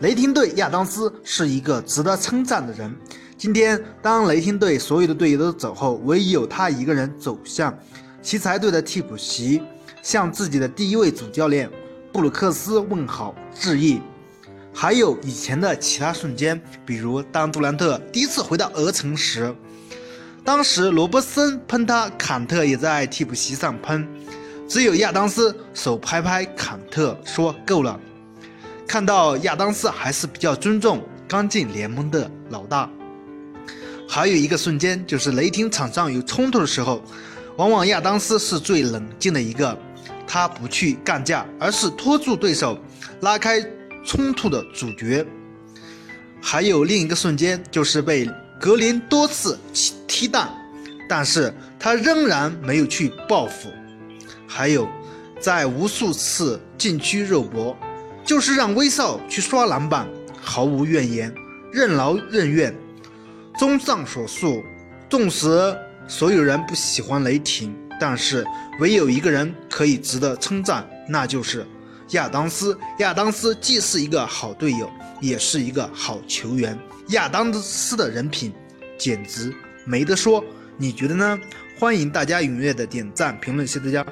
雷霆队亚当斯是一个值得称赞的人。今天，当雷霆队所有的队友都走后，唯有他一个人走向奇才队的替补席，向自己的第一位主教练布鲁克斯问好致意。还有以前的其他瞬间，比如当杜兰特第一次回到鹅城时，当时罗伯森喷他，坎特也在替补席上喷，只有亚当斯手拍拍坎特说够了。看到亚当斯还是比较尊重刚进联盟的老大。还有一个瞬间，就是雷霆场上有冲突的时候，往往亚当斯是最冷静的一个，他不去干架，而是拖住对手，拉开冲突的主角。还有另一个瞬间，就是被格林多次踢蛋，但是他仍然没有去报复。还有，在无数次禁区肉搏，就是让威少去刷篮板，毫无怨言，任劳任怨。综上所述，纵使所有人不喜欢雷霆，但是唯有一个人可以值得称赞，那就是亚当斯。亚当斯既是一个好队友，也是一个好球员。亚当斯的人品简直没得说，你觉得呢？欢迎大家踊跃的点赞评论，谢谢大家。